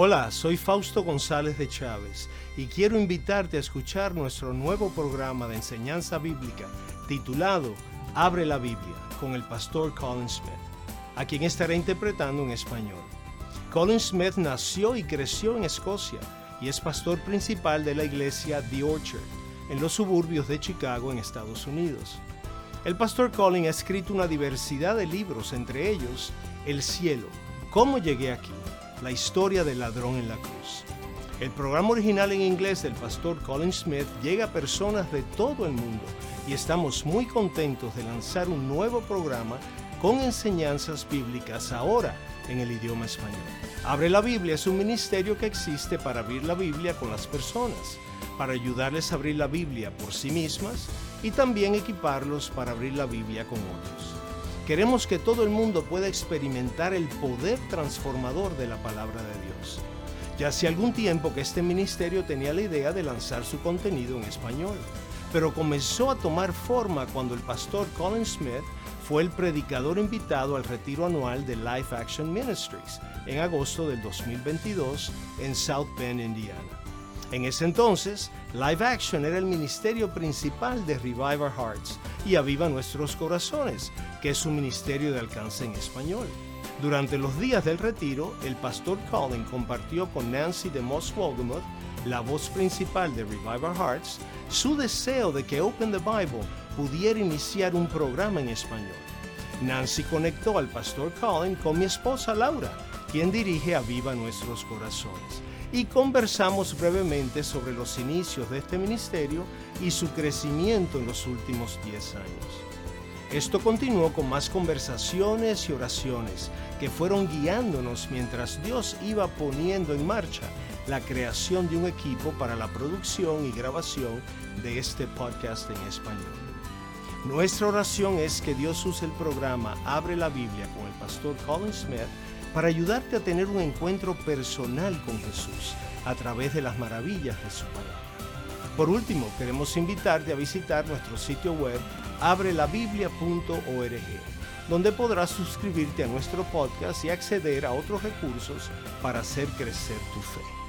Hola, soy Fausto González de Chávez y quiero invitarte a escuchar nuestro nuevo programa de enseñanza bíblica titulado Abre la Biblia con el pastor Colin Smith, a quien estaré interpretando en español. Colin Smith nació y creció en Escocia y es pastor principal de la iglesia The Orchard, en los suburbios de Chicago, en Estados Unidos. El pastor Colin ha escrito una diversidad de libros, entre ellos El cielo, ¿Cómo llegué aquí? La historia del ladrón en la cruz. El programa original en inglés del pastor Colin Smith llega a personas de todo el mundo y estamos muy contentos de lanzar un nuevo programa con enseñanzas bíblicas ahora en el idioma español. Abre la Biblia es un ministerio que existe para abrir la Biblia con las personas, para ayudarles a abrir la Biblia por sí mismas y también equiparlos para abrir la Biblia con otros. Queremos que todo el mundo pueda experimentar el poder transformador de la palabra de Dios. Ya hace algún tiempo que este ministerio tenía la idea de lanzar su contenido en español, pero comenzó a tomar forma cuando el pastor Colin Smith fue el predicador invitado al retiro anual de Life Action Ministries en agosto del 2022 en South Bend, Indiana. En ese entonces, Live Action era el ministerio principal de Revive Our Hearts y Aviva Nuestros Corazones, que es un ministerio de alcance en español. Durante los días del retiro, el pastor Colin compartió con Nancy de Moss Wolgemuth, la voz principal de Revive Our Hearts, su deseo de que Open the Bible pudiera iniciar un programa en español. Nancy conectó al pastor Colin con mi esposa Laura, quien dirige Aviva Nuestros Corazones y conversamos brevemente sobre los inicios de este ministerio y su crecimiento en los últimos 10 años. Esto continuó con más conversaciones y oraciones que fueron guiándonos mientras Dios iba poniendo en marcha la creación de un equipo para la producción y grabación de este podcast en español. Nuestra oración es que Dios use el programa Abre la Biblia con el pastor Colin Smith para ayudarte a tener un encuentro personal con Jesús a través de las maravillas de su palabra. Por último, queremos invitarte a visitar nuestro sitio web abrelabiblia.org, donde podrás suscribirte a nuestro podcast y acceder a otros recursos para hacer crecer tu fe.